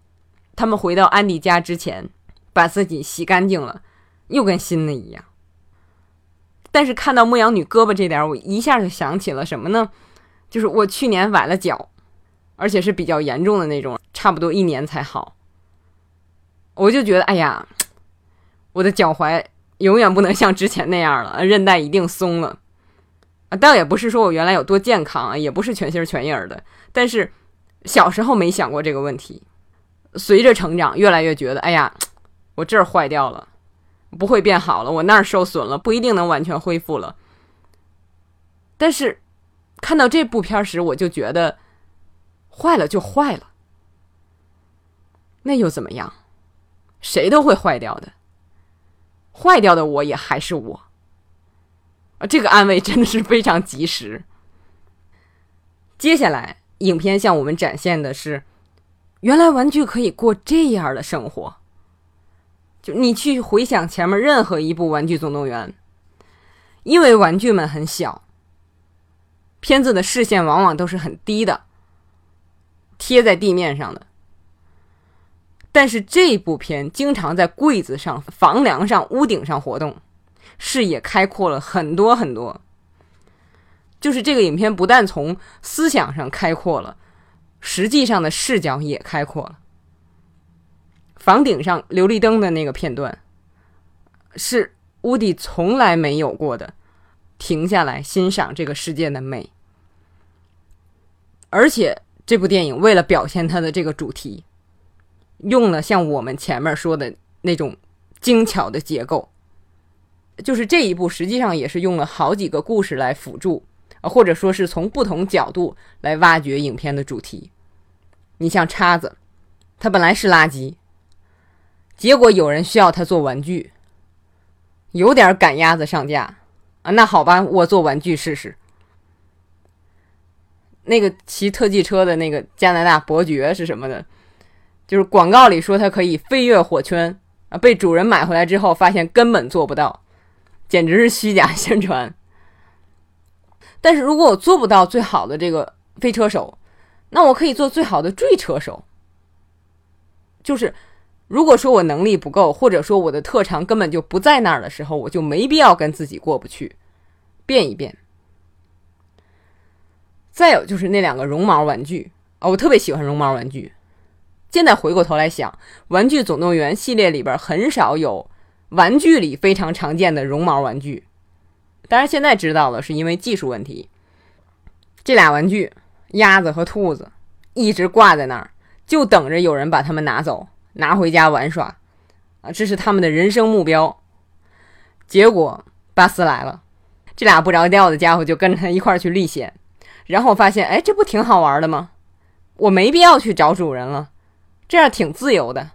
他们回到安迪家之前，把自己洗干净了，又跟新的一样。但是看到牧羊女胳膊这点，我一下就想起了什么呢？就是我去年崴了脚，而且是比较严重的那种，差不多一年才好。我就觉得，哎呀，我的脚踝永远不能像之前那样了，韧带一定松了。啊，倒也不是说我原来有多健康啊，也不是全心全意儿的。但是小时候没想过这个问题，随着成长，越来越觉得，哎呀，我这儿坏掉了，不会变好了，我那儿受损了，不一定能完全恢复了。但是看到这部片时，我就觉得，坏了就坏了，那又怎么样？谁都会坏掉的，坏掉的我也还是我。啊，这个安慰真的是非常及时。接下来，影片向我们展现的是，原来玩具可以过这样的生活。就你去回想前面任何一部《玩具总动员》，因为玩具们很小，片子的视线往往都是很低的，贴在地面上的。但是这部片经常在柜子上、房梁上、屋顶上活动。视野开阔了很多很多，就是这个影片不但从思想上开阔了，实际上的视角也开阔了。房顶上琉璃灯的那个片段，是乌迪从来没有过的，停下来欣赏这个世界的美。而且这部电影为了表现它的这个主题，用了像我们前面说的那种精巧的结构。就是这一部，实际上也是用了好几个故事来辅助，啊，或者说是从不同角度来挖掘影片的主题。你像叉子，它本来是垃圾，结果有人需要它做玩具，有点赶鸭子上架啊。那好吧，我做玩具试试。那个骑特技车的那个加拿大伯爵是什么的？就是广告里说它可以飞越火圈啊，被主人买回来之后，发现根本做不到。简直是虚假宣传。但是如果我做不到最好的这个飞车手，那我可以做最好的坠车手。就是如果说我能力不够，或者说我的特长根本就不在那儿的时候，我就没必要跟自己过不去，变一变。再有就是那两个绒毛玩具啊，我特别喜欢绒毛玩具。现在回过头来想，《玩具总动员》系列里边很少有。玩具里非常常见的绒毛玩具，当然现在知道了是因为技术问题。这俩玩具，鸭子和兔子，一直挂在那儿，就等着有人把它们拿走，拿回家玩耍。啊，这是他们的人生目标。结果巴斯来了，这俩不着调的家伙就跟着他一块儿去历险，然后发现，哎，这不挺好玩的吗？我没必要去找主人了，这样挺自由的。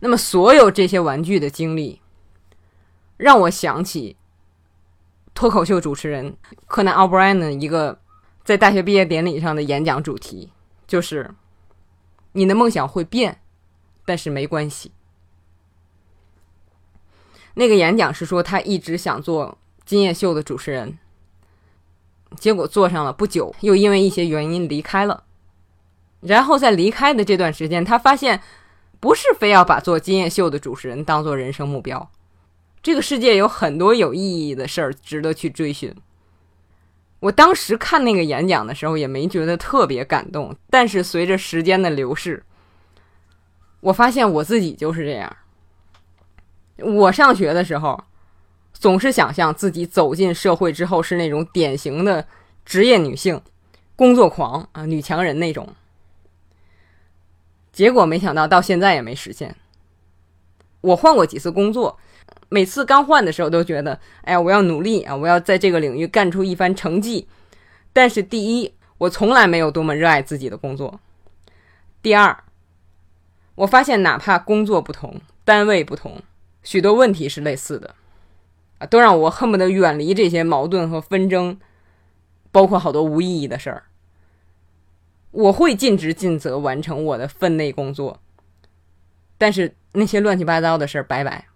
那么，所有这些玩具的经历，让我想起脱口秀主持人柯南·奥布莱恩一个在大学毕业典礼上的演讲主题，就是“你的梦想会变，但是没关系。”那个演讲是说，他一直想做今夜秀的主持人，结果做上了不久，又因为一些原因离开了。然后在离开的这段时间，他发现。不是非要把做今夜秀的主持人当做人生目标，这个世界有很多有意义的事儿值得去追寻。我当时看那个演讲的时候，也没觉得特别感动。但是随着时间的流逝，我发现我自己就是这样。我上学的时候，总是想象自己走进社会之后是那种典型的职业女性、工作狂啊、女强人那种。结果没想到到现在也没实现。我换过几次工作。每次刚换的时候都觉得，哎呀，我要努力啊，我要在这个领域干出一番成绩。但是，第一，我从来没有多么热爱自己的工作；第二，我发现哪怕工作不同、单位不同，许多问题是类似的，啊，都让我恨不得远离这些矛盾和纷争，包括好多无意义的事儿。我会尽职尽责完成我的分内工作，但是那些乱七八糟的事儿，拜拜。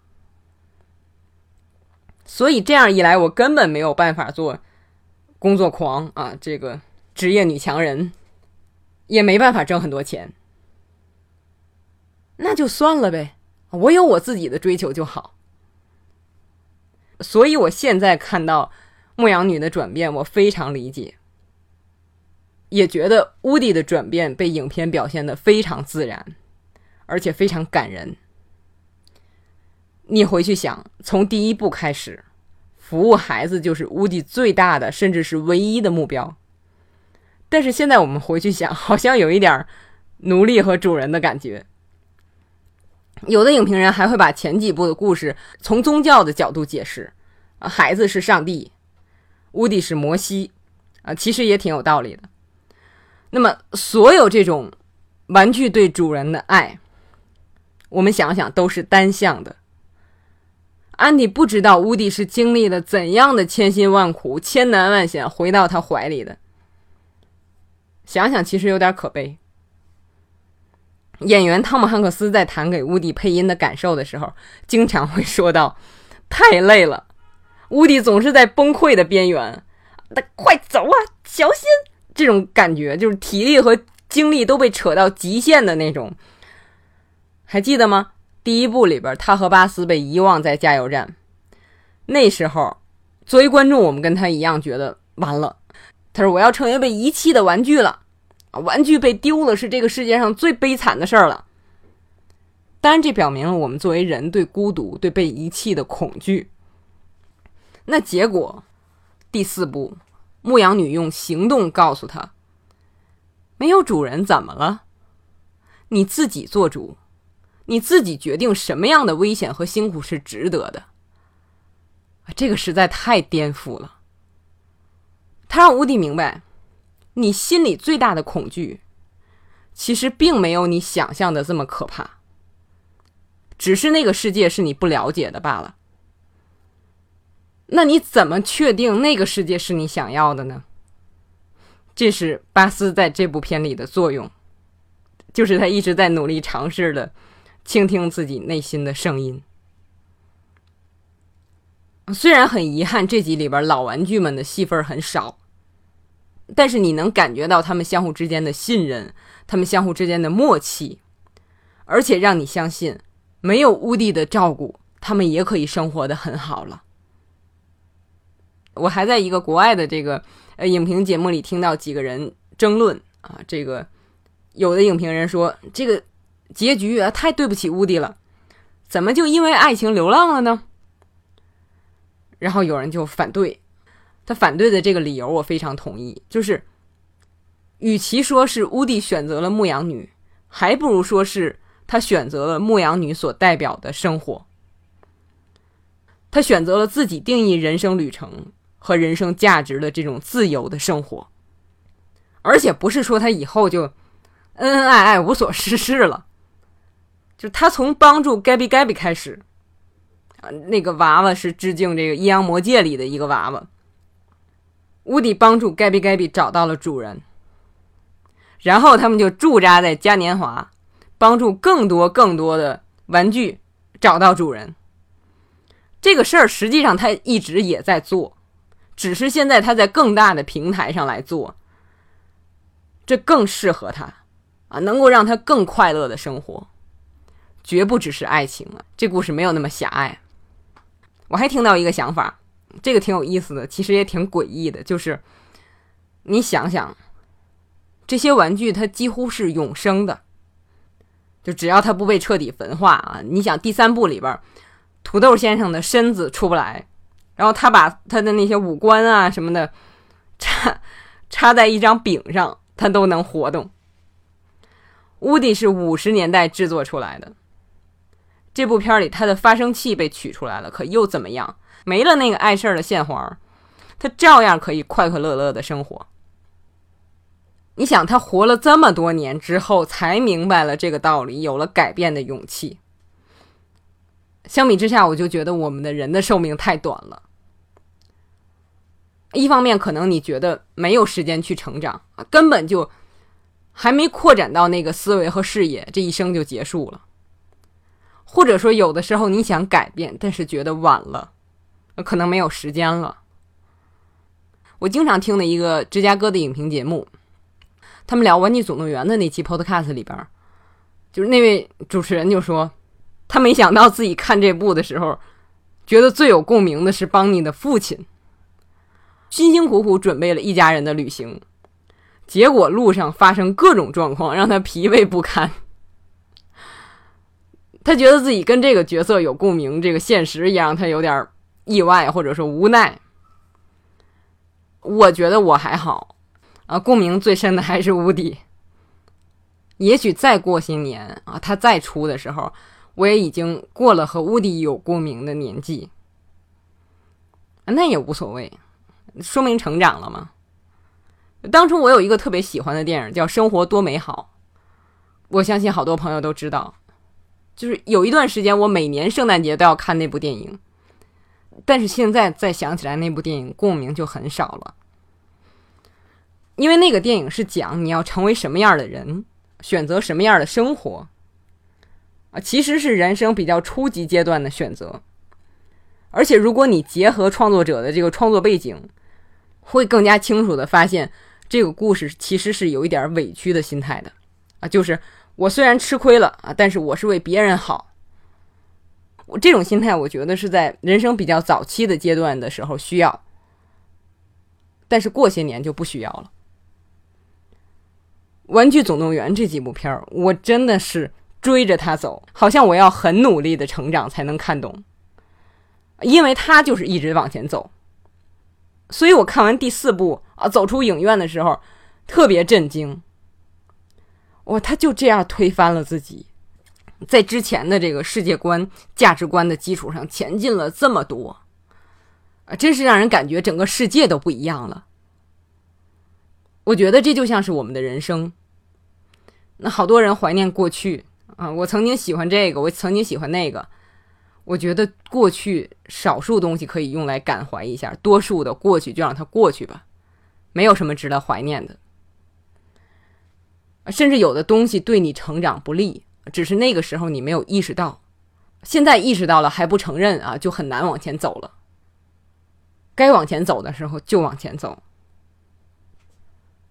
所以这样一来，我根本没有办法做工作狂啊，这个职业女强人，也没办法挣很多钱，那就算了呗，我有我自己的追求就好。所以我现在看到牧羊女的转变，我非常理解，也觉得乌迪的转变被影片表现的非常自然，而且非常感人。你回去想，从第一步开始，服务孩子就是乌迪最大的，甚至是唯一的目标。但是现在我们回去想，好像有一点奴隶和主人的感觉。有的影评人还会把前几部的故事从宗教的角度解释，啊，孩子是上帝，乌迪是摩西，啊，其实也挺有道理的。那么，所有这种玩具对主人的爱，我们想想都是单向的。安迪不知道乌迪是经历了怎样的千辛万苦、千难万险回到他怀里的。想想其实有点可悲。演员汤姆汉克斯在谈给乌迪配音的感受的时候，经常会说到：“太累了。”乌迪总是在崩溃的边缘。那快走啊，小心！这种感觉就是体力和精力都被扯到极限的那种。还记得吗？第一部里边，他和巴斯被遗忘在加油站。那时候，作为观众，我们跟他一样觉得完了。他说：“我要成为被遗弃的玩具了，玩具被丢了是这个世界上最悲惨的事儿了。”当然，这表明了我们作为人对孤独、对被遗弃的恐惧。那结果，第四部，牧羊女用行动告诉他：“没有主人怎么了？你自己做主。”你自己决定什么样的危险和辛苦是值得的，这个实在太颠覆了。他让乌迪明白，你心里最大的恐惧，其实并没有你想象的这么可怕，只是那个世界是你不了解的罢了。那你怎么确定那个世界是你想要的呢？这是巴斯在这部片里的作用，就是他一直在努力尝试的。倾听自己内心的声音。虽然很遗憾，这集里边老玩具们的戏份很少，但是你能感觉到他们相互之间的信任，他们相互之间的默契，而且让你相信，没有乌迪的照顾，他们也可以生活的很好了。我还在一个国外的这个呃影评节目里听到几个人争论啊，这个有的影评人说这个。结局啊，太对不起乌迪了，怎么就因为爱情流浪了呢？然后有人就反对，他反对的这个理由我非常同意，就是，与其说是乌迪选择了牧羊女，还不如说是他选择了牧羊女所代表的生活，他选择了自己定义人生旅程和人生价值的这种自由的生活，而且不是说他以后就恩恩爱爱无所事事了。就他从帮助 Gabby Gabby 开始，啊，那个娃娃是致敬这个《阴阳魔界》里的一个娃娃。乌迪帮助 Gabby Gabby 找到了主人，然后他们就驻扎在嘉年华，帮助更多更多的玩具找到主人。这个事儿实际上他一直也在做，只是现在他在更大的平台上来做，这更适合他，啊，能够让他更快乐的生活。绝不只是爱情了，这故事没有那么狭隘。我还听到一个想法，这个挺有意思的，其实也挺诡异的，就是你想想，这些玩具它几乎是永生的，就只要它不被彻底焚化啊！你想第三部里边，土豆先生的身子出不来，然后他把他的那些五官啊什么的 插插在一张饼上，他都能活动。乌迪是五十年代制作出来的，这部片里他的发声器被取出来了，可又怎么样？没了那个碍事儿的线环，他照样可以快快乐乐的生活。你想，他活了这么多年之后，才明白了这个道理，有了改变的勇气。相比之下，我就觉得我们的人的寿命太短了。一方面，可能你觉得没有时间去成长，根本就还没扩展到那个思维和视野，这一生就结束了。或者说，有的时候你想改变，但是觉得晚了，可能没有时间了。我经常听的一个芝加哥的影评节目。他们聊《玩具总动员》的那期 Podcast 里边，就是那位主持人就说，他没想到自己看这部的时候，觉得最有共鸣的是邦尼的父亲，辛辛苦苦准备了一家人的旅行，结果路上发生各种状况，让他疲惫不堪。他觉得自己跟这个角色有共鸣，这个现实也让他有点意外或者说无奈。我觉得我还好。啊，共鸣最深的还是乌迪。也许再过些年啊，他再出的时候，我也已经过了和乌迪有共鸣的年纪，那也无所谓，说明成长了嘛。当初我有一个特别喜欢的电影叫《生活多美好》，我相信好多朋友都知道。就是有一段时间，我每年圣诞节都要看那部电影，但是现在再想起来那部电影，共鸣就很少了。因为那个电影是讲你要成为什么样的人，选择什么样的生活，啊，其实是人生比较初级阶段的选择。而且如果你结合创作者的这个创作背景，会更加清楚的发现，这个故事其实是有一点委屈的心态的，啊，就是我虽然吃亏了啊，但是我是为别人好。我这种心态，我觉得是在人生比较早期的阶段的时候需要，但是过些年就不需要了。《玩具总动员》这几部片儿，我真的是追着他走，好像我要很努力的成长才能看懂，因为他就是一直往前走。所以我看完第四部啊，走出影院的时候特别震惊。哇，他就这样推翻了自己，在之前的这个世界观、价值观的基础上前进了这么多，啊，真是让人感觉整个世界都不一样了。我觉得这就像是我们的人生。那好多人怀念过去啊，我曾经喜欢这个，我曾经喜欢那个。我觉得过去少数东西可以用来感怀一下，多数的过去就让它过去吧，没有什么值得怀念的。甚至有的东西对你成长不利，只是那个时候你没有意识到，现在意识到了还不承认啊，就很难往前走了。该往前走的时候就往前走。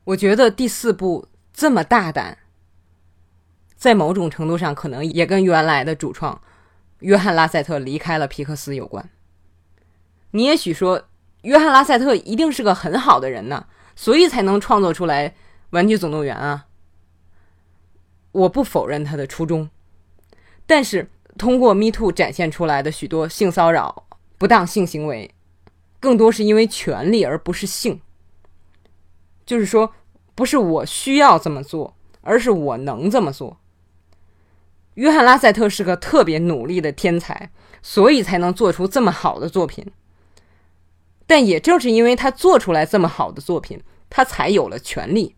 我觉得第四步这么大胆。在某种程度上，可能也跟原来的主创约翰·拉塞特离开了皮克斯有关。你也许说，约翰·拉塞特一定是个很好的人呢，所以才能创作出来《玩具总动员》啊。我不否认他的初衷，但是通过 Me Too 展现出来的许多性骚扰、不当性行为，更多是因为权力而不是性。就是说，不是我需要这么做，而是我能这么做。约翰·拉塞特是个特别努力的天才，所以才能做出这么好的作品。但也正是因为他做出来这么好的作品，他才有了权利，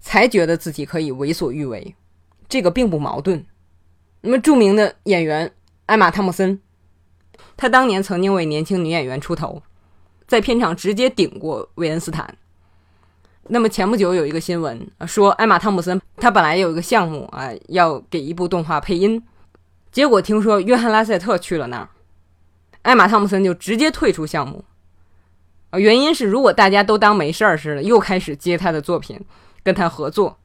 才觉得自己可以为所欲为。这个并不矛盾。那么，著名的演员艾玛·汤姆森，他当年曾经为年轻女演员出头，在片场直接顶过韦恩斯坦。那么前不久有一个新闻说，艾玛汤姆森他本来有一个项目啊，要给一部动画配音，结果听说约翰拉塞特去了那儿，艾玛汤姆森就直接退出项目。啊，原因是如果大家都当没事儿似的，又开始接他的作品，跟他合作，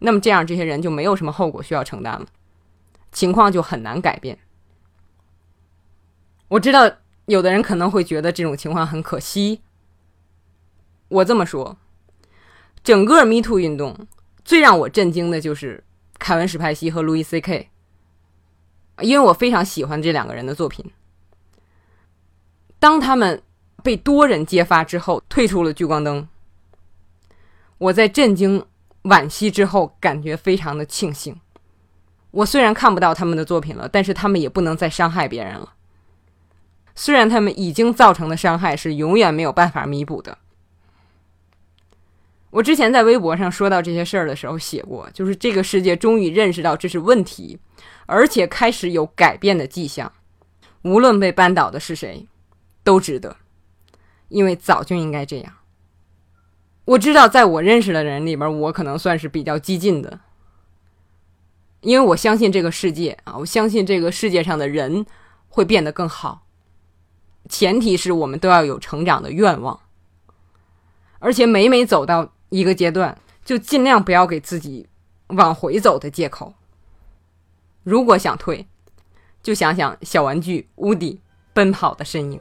那么这样这些人就没有什么后果需要承担了，情况就很难改变。我知道有的人可能会觉得这种情况很可惜，我这么说。整个 Me Too 运动最让我震惊的就是凯文·史派西和路易 C.K，因为我非常喜欢这两个人的作品。当他们被多人揭发之后，退出了聚光灯，我在震惊、惋惜之后，感觉非常的庆幸。我虽然看不到他们的作品了，但是他们也不能再伤害别人了。虽然他们已经造成的伤害是永远没有办法弥补的。我之前在微博上说到这些事儿的时候写过，就是这个世界终于认识到这是问题，而且开始有改变的迹象。无论被扳倒的是谁，都值得，因为早就应该这样。我知道，在我认识的人里边，我可能算是比较激进的，因为我相信这个世界啊，我相信这个世界上的人会变得更好。前提是我们都要有成长的愿望，而且每每走到一个阶段，就尽量不要给自己往回走的借口。如果想退，就想想小玩具乌迪奔跑的身影。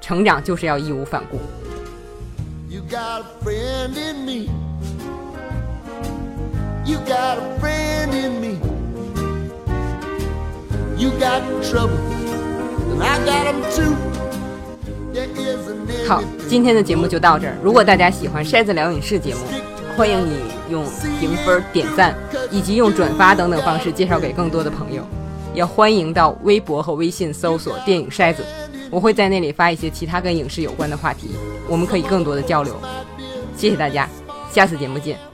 成长就是要义无反顾。You got a friend in me. You got a friend in me. You got trouble, and I got 'em too. 好，今天的节目就到这儿。如果大家喜欢筛子聊影视节目，欢迎你用评分、点赞以及用转发等等方式介绍给更多的朋友。也欢迎到微博和微信搜索“电影筛子”，我会在那里发一些其他跟影视有关的话题，我们可以更多的交流。谢谢大家，下次节目见。